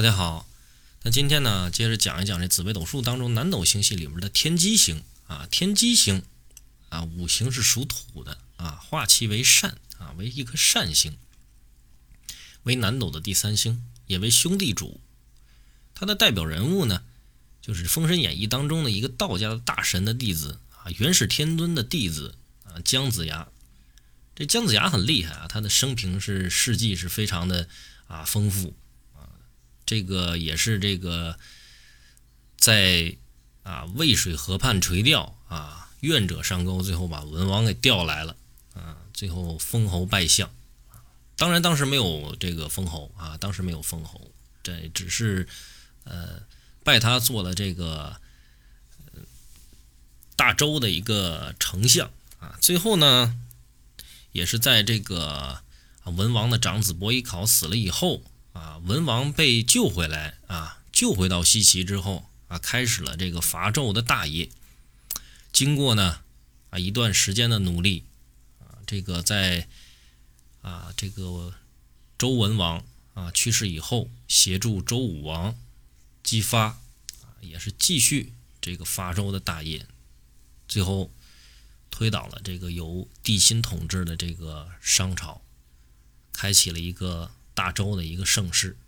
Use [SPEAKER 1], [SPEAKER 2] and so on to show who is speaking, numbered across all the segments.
[SPEAKER 1] 大家好，那今天呢，接着讲一讲这紫微斗数当中南斗星系里面的天机星啊，天机星啊，五行是属土的啊，化气为善啊，为一颗善星，为南斗的第三星，也为兄弟主。他的代表人物呢，就是《封神演义》当中的一个道家的大神的弟子啊，元始天尊的弟子啊，姜子牙。这姜子牙很厉害啊，他的生平是事迹是非常的啊丰富，这个也是这个在啊渭水河畔垂钓啊，愿者上钩，最后把文王给调来了啊，最后封侯拜相当然当时没有这个封侯啊，当时没有封侯，这只是呃拜他做了这个大周的一个丞相啊，最后呢。也是在这个文王的长子伯邑考死了以后啊，文王被救回来啊，救回到西岐之后啊，开始了这个伐纣的大业。经过呢啊一段时间的努力啊，这个在啊这个周文王啊去世以后，协助周武王姬发啊，也是继续这个伐纣的大业，最后。推倒了这个由帝辛统治的这个商朝，开启了一个大周的一个盛世，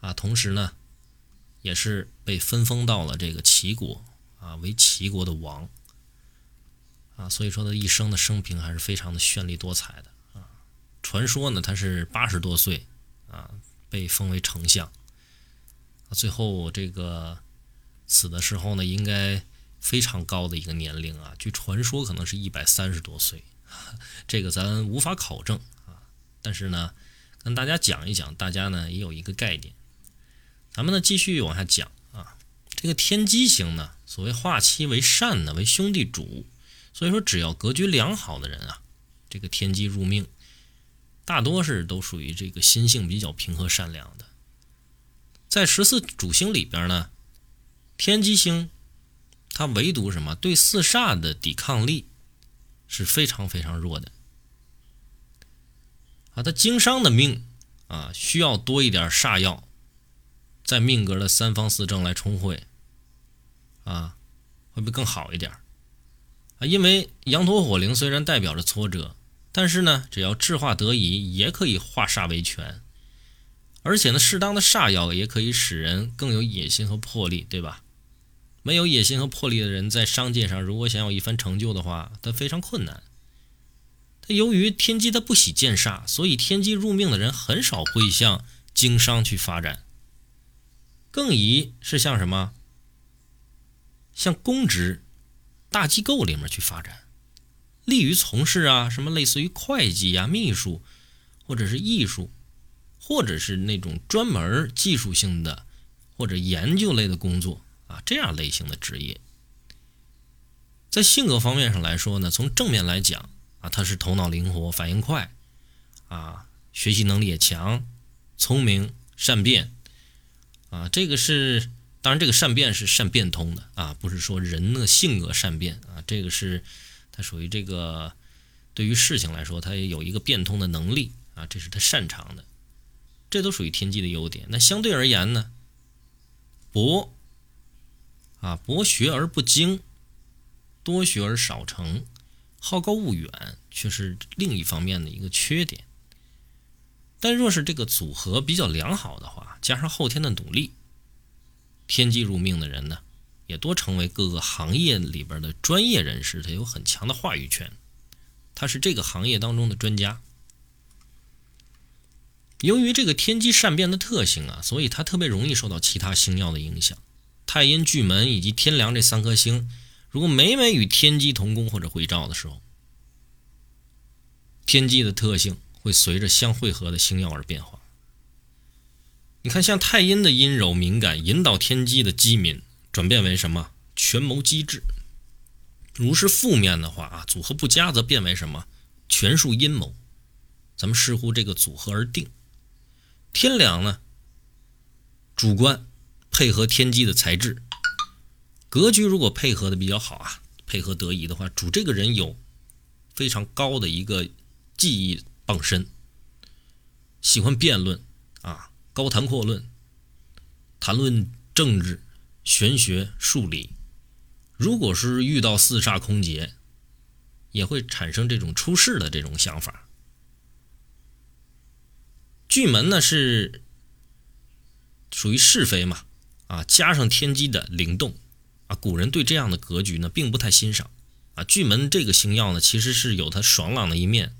[SPEAKER 1] 啊，同时呢，也是被分封到了这个齐国，啊，为齐国的王，啊，所以说他一生的生平还是非常的绚丽多彩的，啊，传说呢他是八十多岁，啊，被封为丞相，啊，最后这个死的时候呢，应该。非常高的一个年龄啊，据传说可能是一百三十多岁，这个咱无法考证啊。但是呢，跟大家讲一讲，大家呢也有一个概念。咱们呢继续往下讲啊，这个天机星呢，所谓化妻为善呢，为兄弟主，所以说只要格局良好的人啊，这个天机入命，大多是都属于这个心性比较平和善良的。在十四主星里边呢，天机星。它唯独什么对四煞的抵抗力是非常非常弱的啊！他经商的命啊，需要多一点煞药，在命格的三方四正来冲会啊，会不会更好一点啊？因为羊驼火灵虽然代表着挫折，但是呢，只要智化得宜，也可以化煞为权，而且呢，适当的煞药也可以使人更有野心和魄力，对吧？没有野心和魄力的人，在商界上如果想有一番成就的话，他非常困难。由于天机他不喜见煞，所以天机入命的人很少会向经商去发展，更宜是向什么？向公职、大机构里面去发展，利于从事啊什么类似于会计呀、秘书，或者是艺术，或者是那种专门技术性的或者研究类的工作。啊，这样类型的职业，在性格方面上来说呢，从正面来讲他是头脑灵活、反应快，啊，学习能力也强，聪明善变，啊，这个是当然，这个善变是善变通的啊，不是说人的性格善变啊，这个是他属于这个对于事情来说，他也有一个变通的能力啊，这是他擅长的，这都属于天机的优点。那相对而言呢，博。啊，博学而不精，多学而少成，好高骛远，却是另一方面的一个缺点。但若是这个组合比较良好的话，加上后天的努力，天机入命的人呢，也多成为各个行业里边的专业人士，他有很强的话语权，他是这个行业当中的专家。由于这个天机善变的特性啊，所以他特别容易受到其他星耀的影响。太阴、巨门以及天梁这三颗星，如果每每与天机同宫或者会照的时候，天机的特性会随着相汇合的星耀而变化。你看，像太阴的阴柔敏感，引导天机的机敏，转变为什么？权谋机智。如是负面的话啊，组合不佳则变为什么？权术阴谋。咱们视乎这个组合而定。天梁呢，主观。配合天机的才智，格局如果配合的比较好啊，配合得宜的话，主这个人有非常高的一个技艺傍身，喜欢辩论啊，高谈阔论，谈论政治、玄学、数理。如果是遇到四煞空劫，也会产生这种出世的这种想法。巨门呢是属于是非嘛，啊，加上天机的灵动，啊，古人对这样的格局呢并不太欣赏。啊，巨门这个星耀呢，其实是有它爽朗的一面，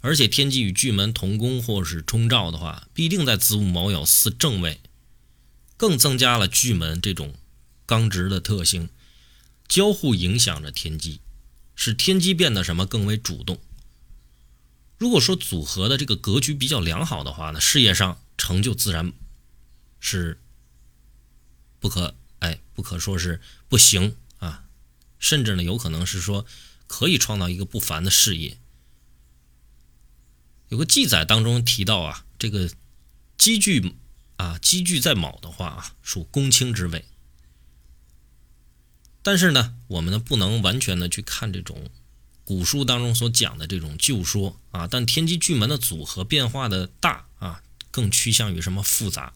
[SPEAKER 1] 而且天机与巨门同宫或是冲照的话，必定在子午卯酉四正位，更增加了巨门这种刚直的特性，交互影响着天机，使天机变得什么更为主动。如果说组合的这个格局比较良好的话呢，事业上成就自然是不可不可说是不行啊。甚至呢，有可能是说可以创造一个不凡的事业。有个记载当中提到啊，这个积聚啊，积聚在卯的话啊，属公卿之位。但是呢，我们呢不能完全的去看这种古书当中所讲的这种旧说啊。但天机巨门的组合变化的大啊，更趋向于什么复杂？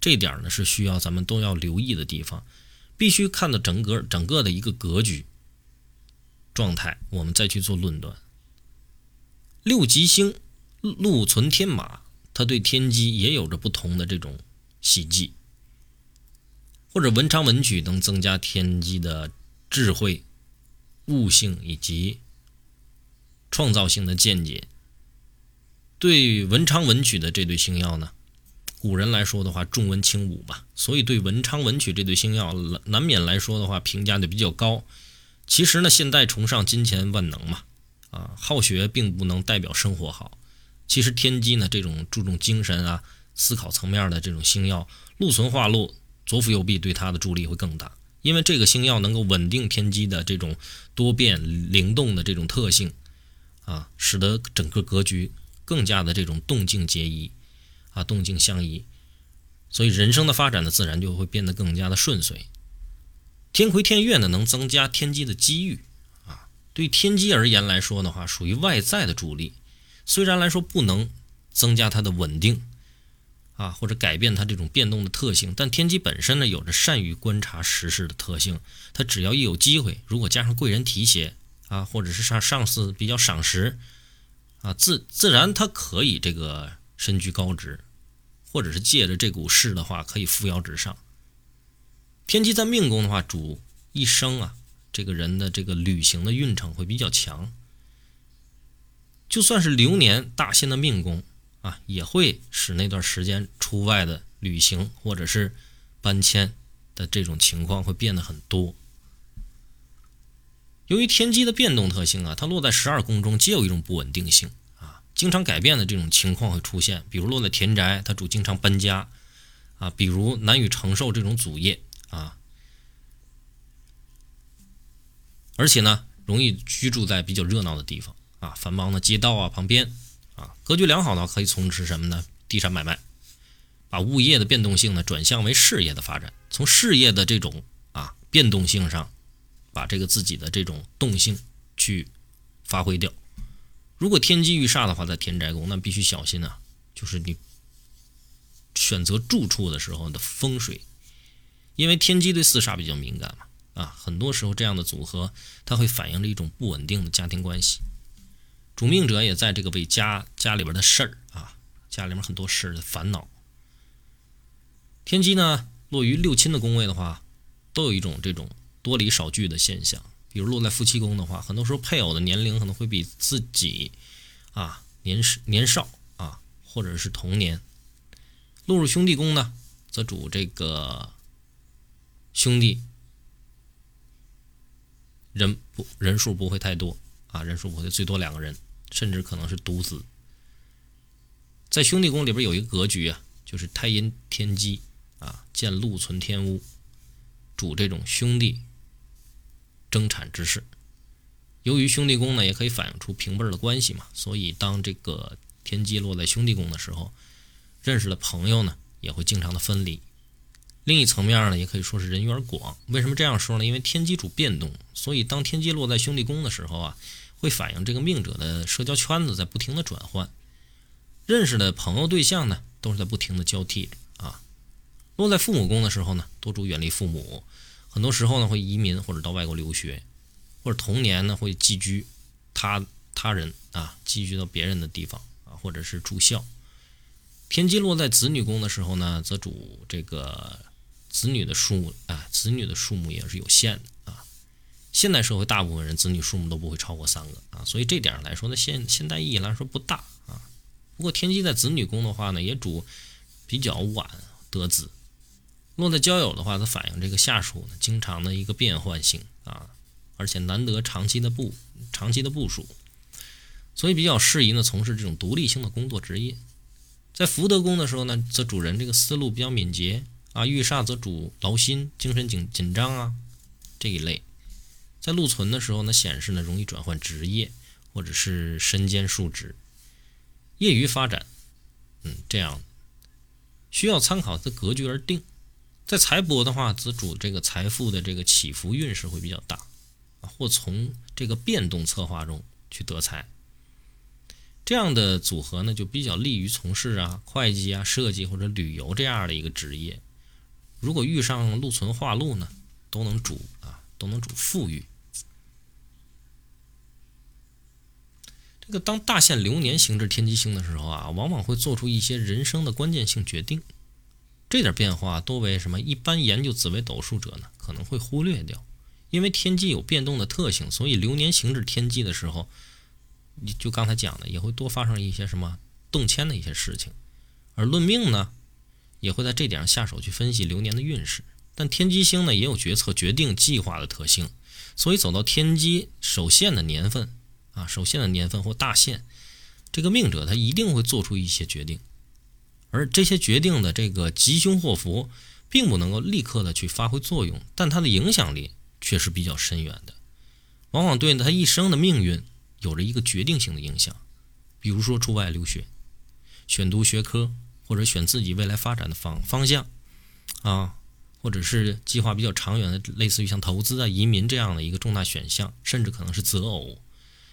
[SPEAKER 1] 这点呢是需要咱们都要留意的地方。必须看到整个整个的一个格局状态，我们再去做论断。六吉星禄存天马，它对天机也有着不同的这种喜忌，或者文昌文曲能增加天机的智慧、悟性以及创造性的见解。对文昌文曲的这对星耀呢？古人来说的话，重文轻武吧，所以对文昌文曲这对星耀，难免来说的话，评价就比较高。其实呢，现代崇尚金钱万能嘛，啊，好学并不能代表生活好。其实天机呢，这种注重精神啊、思考层面的这种星耀，禄存化禄，左辅右弼，对它的助力会更大。因为这个星耀能够稳定天机的这种多变灵动的这种特性，啊，使得整个格局更加的这种动静皆宜。啊，动静相宜，所以人生的发展呢，自然就会变得更加的顺遂。天魁天月呢，能增加天机的机遇啊。对天机而言来说的话，属于外在的助力，虽然来说不能增加它的稳定啊，或者改变它这种变动的特性，但天机本身呢，有着善于观察时事的特性。它只要一有机会，如果加上贵人提携啊，或者是上上司比较赏识啊，自自然它可以这个身居高职。或者是借着这股势的话，可以扶摇直上。天机在命宫的话，主一生啊，这个人的这个旅行的运程会比较强。就算是流年大限的命宫啊，也会使那段时间出外的旅行或者是搬迁的这种情况会变得很多。由于天机的变动特性啊，它落在十二宫中，皆有一种不稳定性。经常改变的这种情况会出现，比如落在田宅，它主经常搬家，啊，比如难以承受这种祖业啊，而且呢，容易居住在比较热闹的地方啊，繁忙的街道啊旁边啊，格局良好的可以从事什么呢？地产买卖，把物业的变动性呢转向为事业的发展，从事业的这种啊变动性上，把这个自己的这种动性去发挥掉。如果天机遇煞的话，在田宅宫，那必须小心啊！就是你选择住处的时候的风水，因为天机对四煞比较敏感嘛。啊，很多时候这样的组合，它会反映着一种不稳定的家庭关系。主命者也在这个为家家里边的事儿啊，家里面很多事的烦恼。天机呢，落于六亲的宫位的话，都有一种这种多离少聚的现象。比如落在夫妻宫的话，很多时候配偶的年龄可能会比自己啊年年少啊，或者是同年。落入兄弟宫呢，则主这个兄弟人不人数不会太多啊，人数不会最多两个人，甚至可能是独子。在兄弟宫里边有一个格局啊，就是太阴天机啊，见禄存天屋，主这种兄弟。生产之事，由于兄弟宫呢，也可以反映出平辈儿的关系嘛，所以当这个天机落在兄弟宫的时候，认识的朋友呢，也会经常的分离。另一层面呢，也可以说是人缘广。为什么这样说呢？因为天机主变动，所以当天机落在兄弟宫的时候啊，会反映这个命者的社交圈子在不停的转换，认识的朋友对象呢，都是在不停的交替啊。落在父母宫的时候呢，多主远离父母，很多时候呢会移民或者到外国留学，或者童年呢会寄居他他人啊，寄居到别人的地方啊，或者是住校。天机落在子女宫的时候呢，则主这个子女的数目啊，子女的数目也是有限的啊。现代社会大部分人子女数目都不会超过三个啊，所以这点上来说呢，现现代意义来说不大啊。不过天机在子女宫的话呢，也主比较晚得子。落在交友的话，它反映这个下属呢，经常的一个变换性啊，而且难得长期的部长期的部署，所以比较适宜呢从事这种独立性的工作职业。在福德宫的时候呢，则主人这个思路比较敏捷啊，遇煞则主劳心、精神紧紧张啊这一类。在禄存的时候呢，显示呢容易转换职业或者是身兼数职，业余发展，嗯，这样需要参考的格局而定。在财帛的话，则主这个财富的这个起伏运势会比较大，或从这个变动策划中去得财。这样的组合呢，就比较利于从事啊会计啊、设计或者旅游这样的一个职业。如果遇上禄存化禄呢，都能主啊，都能主富裕。这个当大限流年行至天机星的时候啊，往往会做出一些人生的关键性决定。这点变化多为什么？一般研究紫微斗数者呢，可能会忽略掉，因为天机有变动的特性，所以流年行至天机的时候，你就刚才讲的，也会多发生一些什么动迁的一些事情。而论命呢，也会在这点上下手去分析流年的运势。但天机星呢，也有决策、决定、计划的特性，所以走到天机首现的年份啊，首现的年份或大限，这个命者他一定会做出一些决定。而这些决定的这个吉凶祸福，并不能够立刻的去发挥作用，但它的影响力却是比较深远的，往往对他一生的命运有着一个决定性的影响。比如说出外留学、选读学科，或者选自己未来发展的方方向啊，或者是计划比较长远的，类似于像投资啊、移民这样的一个重大选项，甚至可能是择偶。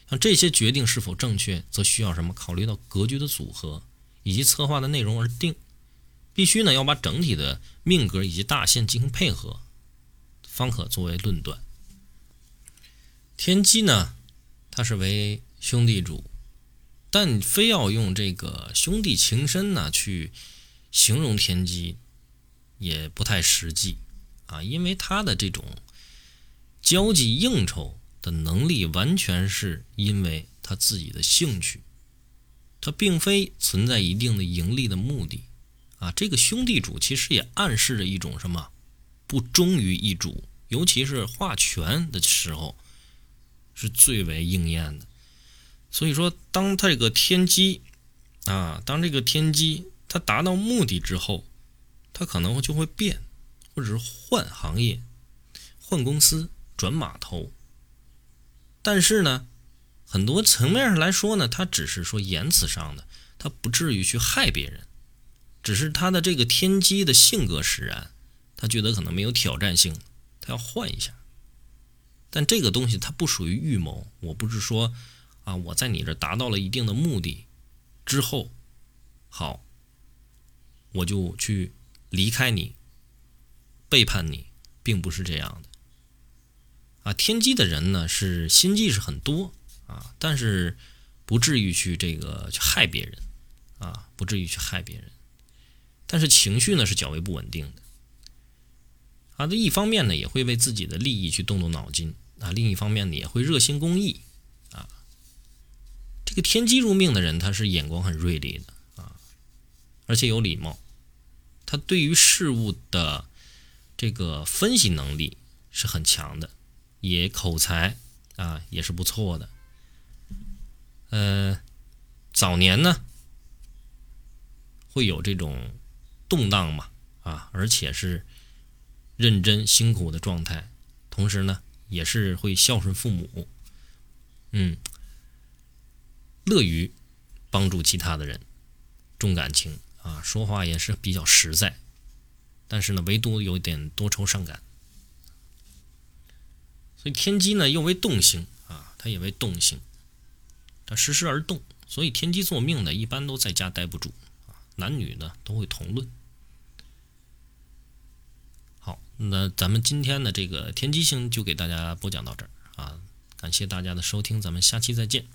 [SPEAKER 1] 像这些决定是否正确，则需要什么？考虑到格局的组合。以及策划的内容而定，必须呢要把整体的命格以及大限进行配合，方可作为论断。天机呢，它是为兄弟主，但非要用这个兄弟情深呢去形容天机，也不太实际啊，因为他的这种交际应酬的能力，完全是因为他自己的兴趣。它并非存在一定的盈利的目的，啊，这个兄弟主其实也暗示着一种什么不忠于一主，尤其是划拳的时候是最为应验的。所以说，当他这个天机啊，当这个天机它达到目的之后，它可能就会变，或者是换行业、换公司、转码头。但是呢？很多层面上来说呢，他只是说言辞上的，他不至于去害别人，只是他的这个天机的性格使然，他觉得可能没有挑战性，他要换一下。但这个东西它不属于预谋，我不是说啊，我在你这达到了一定的目的之后，好，我就去离开你，背叛你，并不是这样的。啊，天机的人呢，是心计是很多。啊，但是不至于去这个去害别人，啊，不至于去害别人，但是情绪呢是较为不稳定的，啊，这一方面呢也会为自己的利益去动动脑筋，啊，另一方面呢也会热心公益，啊，这个天机入命的人他是眼光很锐利的，啊，而且有礼貌，他对于事物的这个分析能力是很强的，也口才啊也是不错的。呃，早年呢会有这种动荡嘛，啊，而且是认真辛苦的状态，同时呢也是会孝顺父母，嗯，乐于帮助其他的人，重感情啊，说话也是比较实在，但是呢唯独有点多愁善感，所以天机呢又为动星啊，它也为动星。实时时而动，所以天机作命呢，一般都在家待不住啊。男女呢都会同论。好那咱们今天的这个天机星就给大家播讲到这儿啊，感谢大家的收听，咱们下期再见。